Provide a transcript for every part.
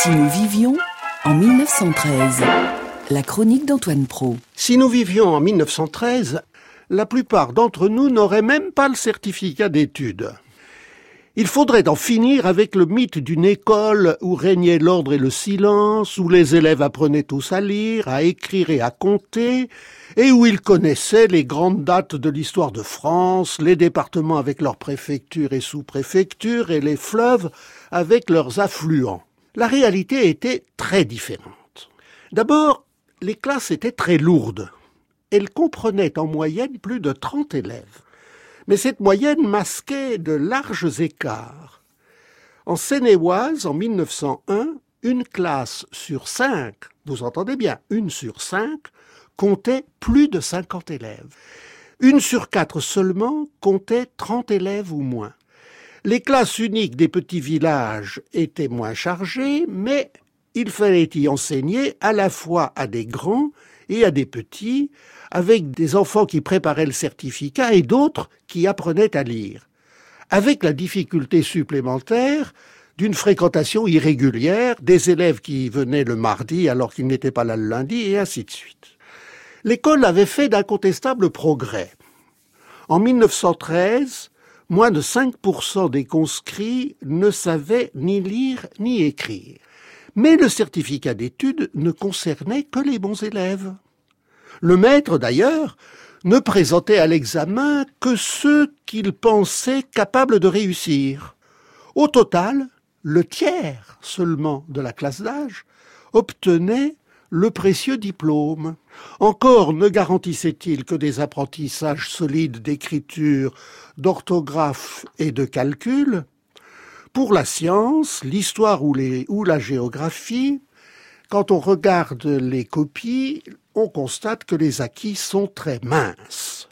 Si nous vivions en 1913, la chronique d'Antoine Pro. Si nous vivions en 1913, la plupart d'entre nous n'auraient même pas le certificat d'études. Il faudrait en finir avec le mythe d'une école où régnait l'ordre et le silence, où les élèves apprenaient tous à lire, à écrire et à compter, et où ils connaissaient les grandes dates de l'histoire de France, les départements avec leurs préfectures et sous-préfectures, et les fleuves avec leurs affluents. La réalité était très différente. D'abord, les classes étaient très lourdes. Elles comprenaient en moyenne plus de 30 élèves mais cette moyenne masquait de larges écarts. En Seine-et-Oise, en 1901, une classe sur cinq, vous entendez bien, une sur cinq, comptait plus de 50 élèves. Une sur quatre seulement comptait 30 élèves ou moins. Les classes uniques des petits villages étaient moins chargées, mais il fallait y enseigner à la fois à des grands et à des petits, avec des enfants qui préparaient le certificat et d'autres qui apprenaient à lire, avec la difficulté supplémentaire d'une fréquentation irrégulière, des élèves qui venaient le mardi alors qu'ils n'étaient pas là le lundi, et ainsi de suite. L'école avait fait d'incontestables progrès. En 1913, moins de 5% des conscrits ne savaient ni lire ni écrire. Mais le certificat d'études ne concernait que les bons élèves. Le maître, d'ailleurs, ne présentait à l'examen que ceux qu'il pensait capables de réussir. Au total, le tiers seulement de la classe d'âge obtenait le précieux diplôme. Encore ne garantissait-il que des apprentissages solides d'écriture, d'orthographe et de calcul. Pour la science, l'histoire ou, la géographie, quand on regarde les copies, on constate que les acquis sont très minces.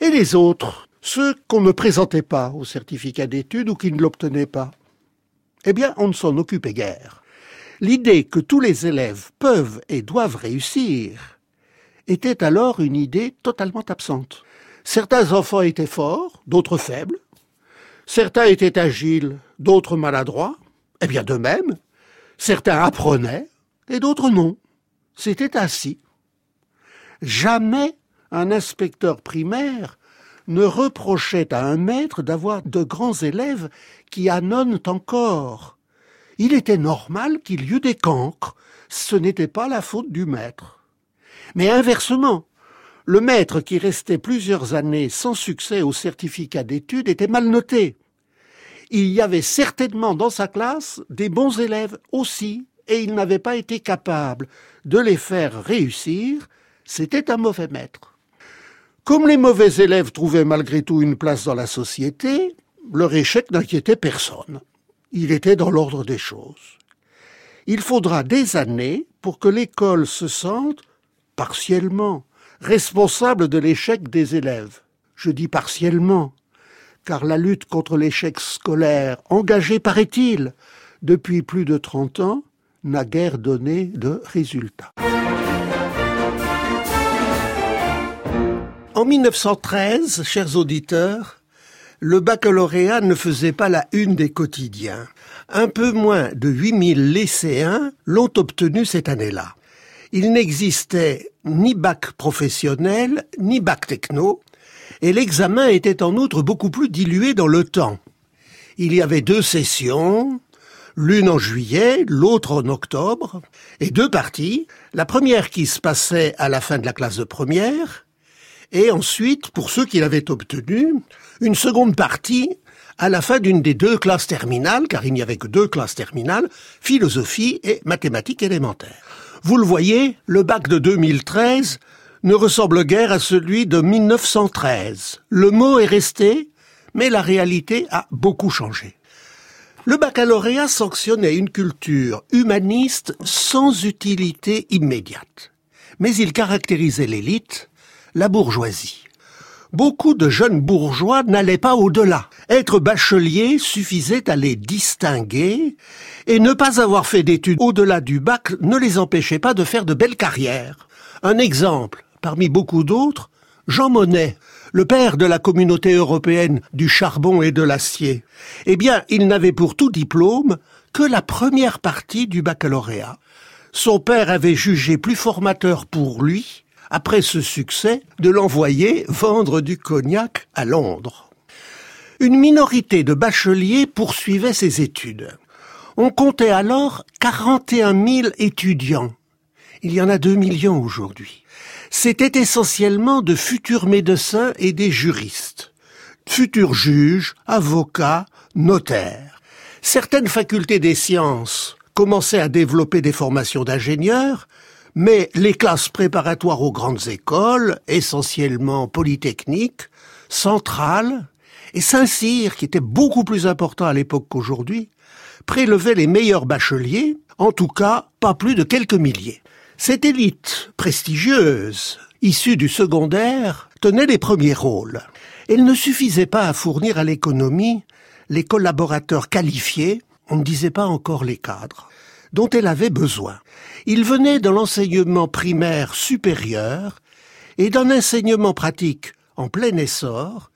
Et les autres, ceux qu'on ne présentait pas au certificat d'études ou qui ne l'obtenaient pas Eh bien, on ne s'en occupait guère. L'idée que tous les élèves peuvent et doivent réussir était alors une idée totalement absente. Certains enfants étaient forts, d'autres faibles. Certains étaient agiles, d'autres maladroits. Eh bien, de même, certains apprenaient et d'autres non. C'était ainsi. Jamais un inspecteur primaire ne reprochait à un maître d'avoir de grands élèves qui annonnent encore. Il était normal qu'il y eût des cancres, ce n'était pas la faute du maître. Mais inversement, le maître qui restait plusieurs années sans succès au certificat d'études était mal noté. Il y avait certainement dans sa classe des bons élèves aussi, et il n'avait pas été capable de les faire réussir, c'était un mauvais maître. Comme les mauvais élèves trouvaient malgré tout une place dans la société, leur échec n'inquiétait personne. Il était dans l'ordre des choses. Il faudra des années pour que l'école se sente, partiellement, responsable de l'échec des élèves. Je dis partiellement, car la lutte contre l'échec scolaire, engagée, paraît-il, depuis plus de trente ans, n'a guère donné de résultats. En 1913, chers auditeurs, le baccalauréat ne faisait pas la une des quotidiens. Un peu moins de 8000 lycéens l'ont obtenu cette année-là. Il n'existait ni bac professionnel, ni bac techno, et l'examen était en outre beaucoup plus dilué dans le temps. Il y avait deux sessions, l'une en juillet, l'autre en octobre, et deux parties, la première qui se passait à la fin de la classe de première, et ensuite, pour ceux qui l'avaient obtenu, une seconde partie à la fin d'une des deux classes terminales, car il n'y avait que deux classes terminales, philosophie et mathématiques élémentaires. Vous le voyez, le bac de 2013 ne ressemble guère à celui de 1913. Le mot est resté, mais la réalité a beaucoup changé. Le baccalauréat sanctionnait une culture humaniste sans utilité immédiate. Mais il caractérisait l'élite la bourgeoisie. Beaucoup de jeunes bourgeois n'allaient pas au-delà. Être bachelier suffisait à les distinguer, et ne pas avoir fait d'études au-delà du bac ne les empêchait pas de faire de belles carrières. Un exemple, parmi beaucoup d'autres, Jean Monnet, le père de la communauté européenne du charbon et de l'acier, eh bien, il n'avait pour tout diplôme que la première partie du baccalauréat. Son père avait jugé plus formateur pour lui, après ce succès, de l'envoyer vendre du cognac à Londres. Une minorité de bacheliers poursuivait ses études. On comptait alors 41 000 étudiants. Il y en a 2 millions aujourd'hui. C'était essentiellement de futurs médecins et des juristes, futurs juges, avocats, notaires. Certaines facultés des sciences commençaient à développer des formations d'ingénieurs, mais les classes préparatoires aux grandes écoles, essentiellement polytechniques, centrales, et Saint-Cyr, qui était beaucoup plus important à l'époque qu'aujourd'hui, prélevait les meilleurs bacheliers, en tout cas pas plus de quelques milliers. Cette élite prestigieuse, issue du secondaire, tenait les premiers rôles. Elle ne suffisait pas à fournir à l'économie les collaborateurs qualifiés, on ne disait pas encore les cadres, dont elle avait besoin. Ils venaient de l'enseignement primaire supérieur et d'un enseignement pratique en plein essor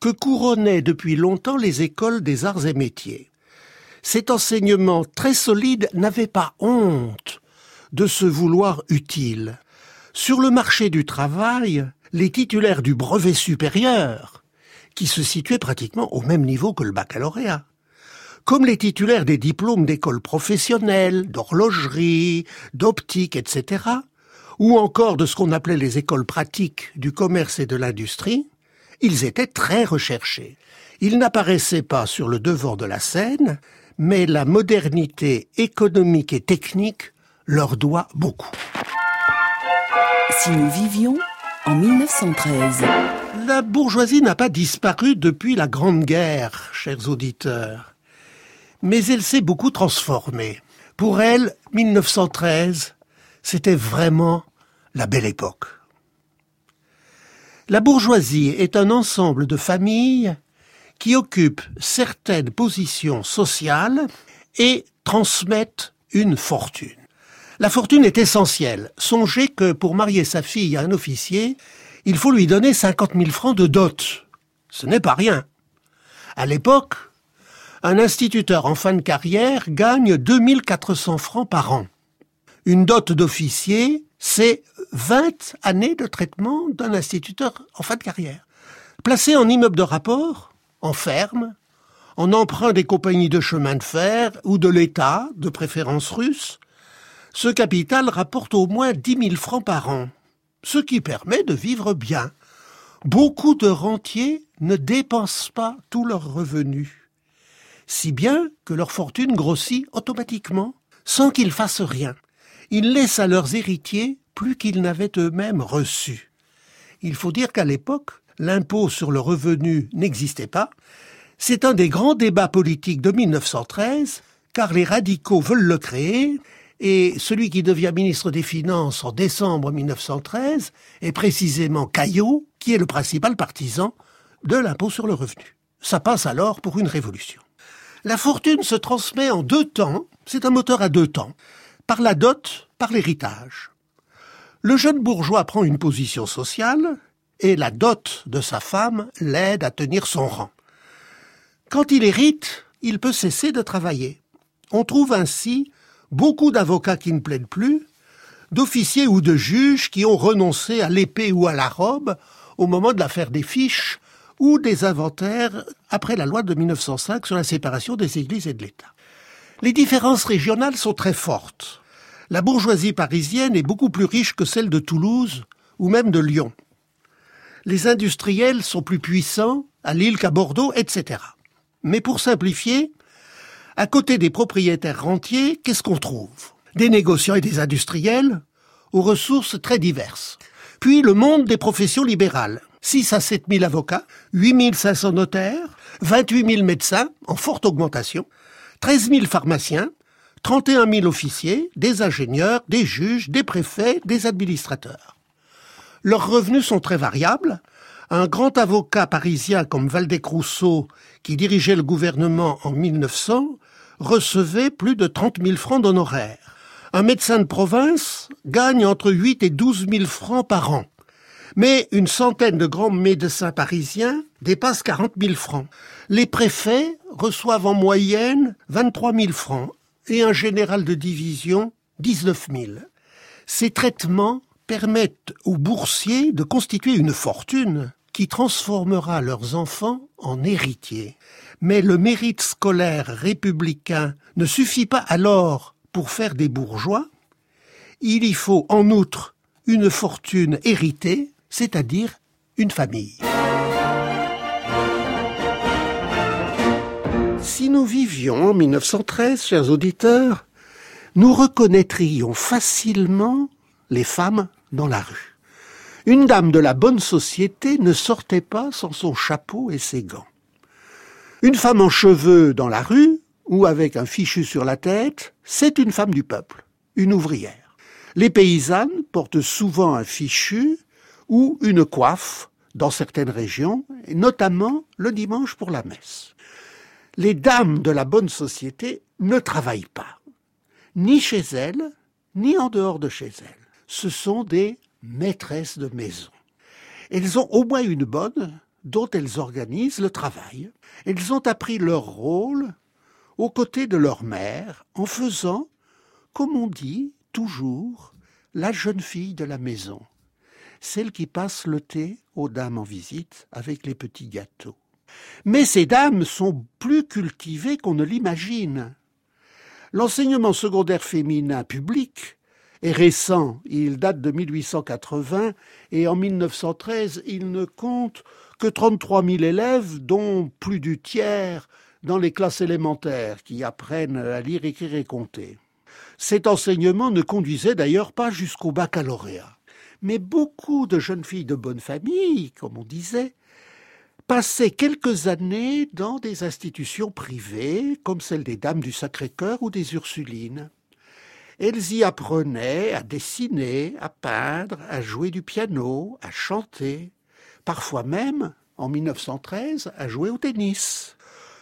que couronnaient depuis longtemps les écoles des arts et métiers. Cet enseignement très solide n'avait pas honte de se vouloir utile. Sur le marché du travail, les titulaires du brevet supérieur, qui se situaient pratiquement au même niveau que le baccalauréat, comme les titulaires des diplômes d'écoles professionnelles, d'horlogerie, d'optique, etc., ou encore de ce qu'on appelait les écoles pratiques du commerce et de l'industrie, ils étaient très recherchés. Ils n'apparaissaient pas sur le devant de la scène, mais la modernité économique et technique leur doit beaucoup. Si nous vivions en 1913. La bourgeoisie n'a pas disparu depuis la Grande Guerre, chers auditeurs, mais elle s'est beaucoup transformée. Pour elle, 1913, c'était vraiment la belle époque. La bourgeoisie est un ensemble de familles qui occupent certaines positions sociales et transmettent une fortune. La fortune est essentielle. Songez que pour marier sa fille à un officier, il faut lui donner 50 000 francs de dot. Ce n'est pas rien. À l'époque, un instituteur en fin de carrière gagne 2400 francs par an. Une dot d'officier, c'est 20 années de traitement d'un instituteur en fin de carrière. Placé en immeuble de rapport, en ferme, en emprunt des compagnies de chemin de fer ou de l'État, de préférence russe, ce capital rapporte au moins 10 000 francs par an, ce qui permet de vivre bien. Beaucoup de rentiers ne dépensent pas tous leurs revenus, si bien que leur fortune grossit automatiquement, sans qu'ils fassent rien. Ils laissent à leurs héritiers plus qu'ils n'avaient eux-mêmes reçu. Il faut dire qu'à l'époque, l'impôt sur le revenu n'existait pas. C'est un des grands débats politiques de 1913, car les radicaux veulent le créer, et celui qui devient ministre des Finances en décembre 1913 est précisément Caillot, qui est le principal partisan de l'impôt sur le revenu. Ça passe alors pour une révolution. La fortune se transmet en deux temps, c'est un moteur à deux temps, par la dot, par l'héritage. Le jeune bourgeois prend une position sociale et la dot de sa femme l'aide à tenir son rang. Quand il hérite, il peut cesser de travailler. On trouve ainsi beaucoup d'avocats qui ne plaident plus, d'officiers ou de juges qui ont renoncé à l'épée ou à la robe au moment de l'affaire des fiches ou des inventaires après la loi de 1905 sur la séparation des églises et de l'État. Les différences régionales sont très fortes. La bourgeoisie parisienne est beaucoup plus riche que celle de Toulouse ou même de Lyon. Les industriels sont plus puissants à Lille qu'à Bordeaux, etc. Mais pour simplifier, à côté des propriétaires rentiers, qu'est-ce qu'on trouve? Des négociants et des industriels aux ressources très diverses. Puis le monde des professions libérales. 6 à 7 000 avocats, 8 500 notaires, 28 000 médecins, en forte augmentation, 13 000 pharmaciens, 31 000 officiers, des ingénieurs, des juges, des préfets, des administrateurs. Leurs revenus sont très variables. Un grand avocat parisien comme Valdec-Rousseau, qui dirigeait le gouvernement en 1900, recevait plus de 30 000 francs d'honoraires. Un médecin de province gagne entre 8 et 12 000 francs par an. Mais une centaine de grands médecins parisiens dépassent 40 000 francs. Les préfets reçoivent en moyenne 23 000 francs et un général de division 19 000. Ces traitements permettent aux boursiers de constituer une fortune qui transformera leurs enfants en héritiers. Mais le mérite scolaire républicain ne suffit pas alors pour faire des bourgeois. Il y faut en outre une fortune héritée, c'est-à-dire une famille. Si nous vivions en 1913, chers auditeurs, nous reconnaîtrions facilement les femmes dans la rue. Une dame de la bonne société ne sortait pas sans son chapeau et ses gants. Une femme en cheveux dans la rue, ou avec un fichu sur la tête, c'est une femme du peuple, une ouvrière. Les paysannes portent souvent un fichu ou une coiffe dans certaines régions, notamment le dimanche pour la messe. Les dames de la bonne société ne travaillent pas, ni chez elles, ni en dehors de chez elles. Ce sont des maîtresses de maison. Elles ont au moins une bonne dont elles organisent le travail. Elles ont appris leur rôle aux côtés de leur mère en faisant, comme on dit toujours, la jeune fille de la maison, celle qui passe le thé aux dames en visite avec les petits gâteaux. Mais ces dames sont plus cultivées qu'on ne l'imagine. L'enseignement secondaire féminin public est récent, il date de 1880 et en 1913 il ne compte que 33 000 élèves, dont plus du tiers dans les classes élémentaires qui apprennent à lire, écrire et compter. Cet enseignement ne conduisait d'ailleurs pas jusqu'au baccalauréat. Mais beaucoup de jeunes filles de bonne famille, comme on disait, passaient quelques années dans des institutions privées, comme celle des Dames du Sacré-Cœur ou des Ursulines. Elles y apprenaient à dessiner, à peindre, à jouer du piano, à chanter, parfois même, en 1913, à jouer au tennis.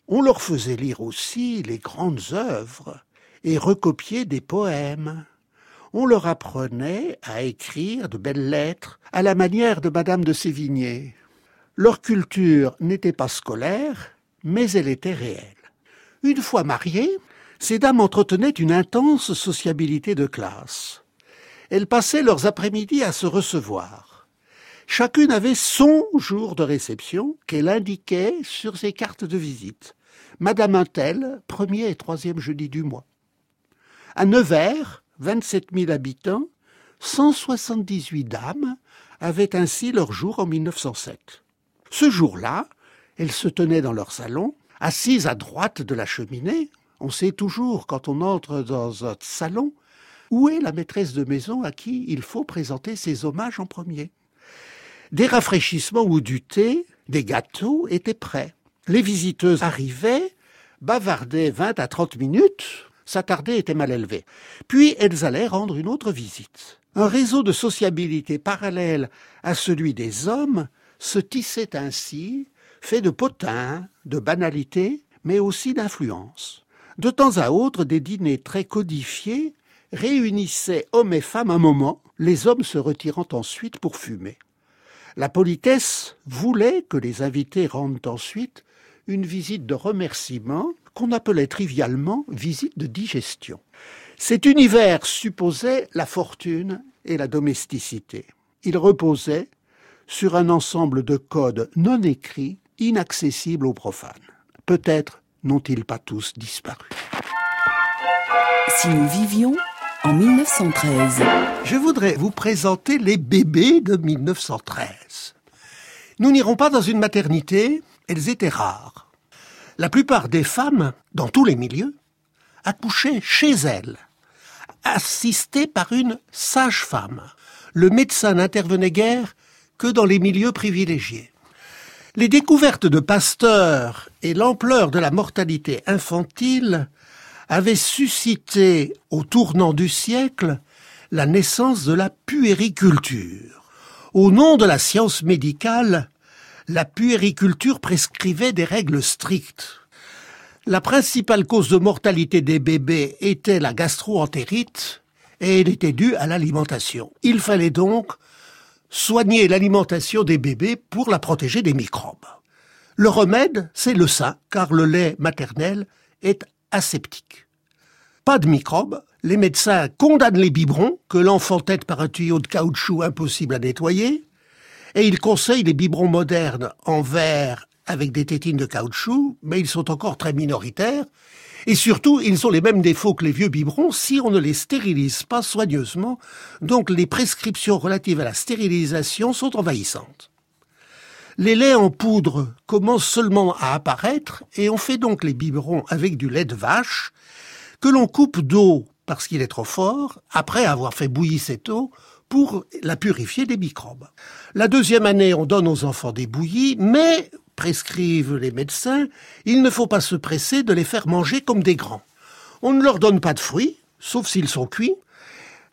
On leur faisait lire aussi les grandes œuvres et recopier des poèmes. On leur apprenait à écrire de belles lettres à la manière de Madame de Sévigné. Leur culture n'était pas scolaire, mais elle était réelle. Une fois mariées, ces dames entretenaient une intense sociabilité de classe. Elles passaient leurs après-midi à se recevoir. Chacune avait son jour de réception qu'elle indiquait sur ses cartes de visite. Madame Untel, premier et troisième jeudi du mois. À Nevers, 27 000 habitants, 178 dames avaient ainsi leur jour en 1907. Ce jour-là, elles se tenaient dans leur salon, assises à droite de la cheminée, on sait toujours, quand on entre dans un salon, où est la maîtresse de maison à qui il faut présenter ses hommages en premier. Des rafraîchissements ou du thé, des gâteaux étaient prêts. Les visiteuses arrivaient, bavardaient vingt à trente minutes, s'attardaient étaient mal élevées. Puis elles allaient rendre une autre visite. Un réseau de sociabilité parallèle à celui des hommes se tissait ainsi, fait de potins, de banalités, mais aussi d'influence. De temps à autre, des dîners très codifiés réunissaient hommes et femmes un moment, les hommes se retirant ensuite pour fumer. La politesse voulait que les invités rendent ensuite une visite de remerciement qu'on appelait trivialement visite de digestion. Cet univers supposait la fortune et la domesticité. Il reposait sur un ensemble de codes non écrits, inaccessibles aux profanes. Peut-être n'ont-ils pas tous disparu Si nous vivions en 1913. Je voudrais vous présenter les bébés de 1913. Nous n'irons pas dans une maternité, elles étaient rares. La plupart des femmes, dans tous les milieux, accouchaient chez elles, assistées par une sage-femme. Le médecin n'intervenait guère que dans les milieux privilégiés. Les découvertes de Pasteur et l'ampleur de la mortalité infantile avaient suscité, au tournant du siècle, la naissance de la puériculture. Au nom de la science médicale, la puériculture prescrivait des règles strictes. La principale cause de mortalité des bébés était la gastroentérite et elle était due à l'alimentation. Il fallait donc soigner l'alimentation des bébés pour la protéger des microbes. Le remède, c'est le sein, car le lait maternel est aseptique. Pas de microbes, les médecins condamnent les biberons que l'enfant tête par un tuyau de caoutchouc impossible à nettoyer, et ils conseillent les biberons modernes en verre avec des tétines de caoutchouc, mais ils sont encore très minoritaires, et surtout, ils ont les mêmes défauts que les vieux biberons si on ne les stérilise pas soigneusement, donc les prescriptions relatives à la stérilisation sont envahissantes. Les laits en poudre commencent seulement à apparaître et on fait donc les biberons avec du lait de vache que l'on coupe d'eau parce qu'il est trop fort, après avoir fait bouillir cette eau pour la purifier des microbes. La deuxième année, on donne aux enfants des bouillies, mais prescrivent les médecins, il ne faut pas se presser de les faire manger comme des grands. On ne leur donne pas de fruits, sauf s'ils sont cuits.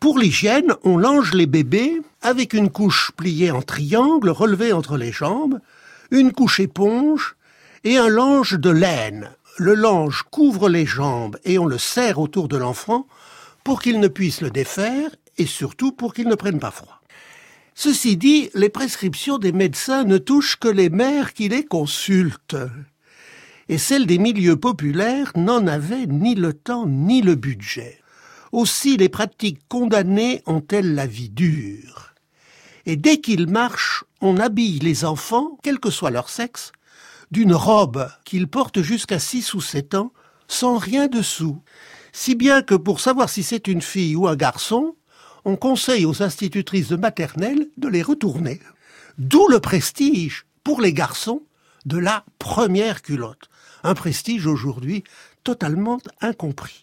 Pour l'hygiène, on lange les bébés avec une couche pliée en triangle relevée entre les jambes, une couche éponge et un lange de laine. Le lange couvre les jambes et on le serre autour de l'enfant pour qu'il ne puisse le défaire et surtout pour qu'il ne prenne pas froid. Ceci dit, les prescriptions des médecins ne touchent que les mères qui les consultent. Et celles des milieux populaires n'en avaient ni le temps ni le budget. Aussi les pratiques condamnées ont-elles la vie dure? Et dès qu'ils marchent, on habille les enfants, quel que soit leur sexe, d'une robe qu'ils portent jusqu'à six ou sept ans, sans rien dessous. Si bien que pour savoir si c'est une fille ou un garçon, on conseille aux institutrices de maternelle de les retourner. D'où le prestige, pour les garçons, de la première culotte. Un prestige aujourd'hui totalement incompris.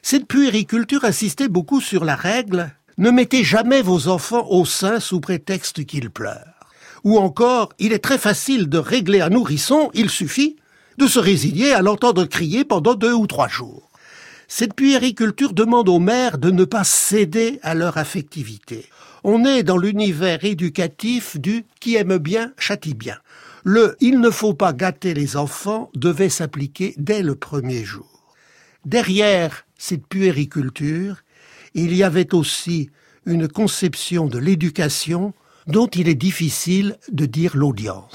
Cette puériculture insistait beaucoup sur la règle ne mettez jamais vos enfants au sein sous prétexte qu'ils pleurent. Ou encore, il est très facile de régler un nourrisson, il suffit de se résigner à l'entendre crier pendant deux ou trois jours. Cette puériculture demande aux mères de ne pas céder à leur affectivité. On est dans l'univers éducatif du qui aime bien châtie bien. Le il ne faut pas gâter les enfants devait s'appliquer dès le premier jour. Derrière cette puériculture, il y avait aussi une conception de l'éducation dont il est difficile de dire l'audience.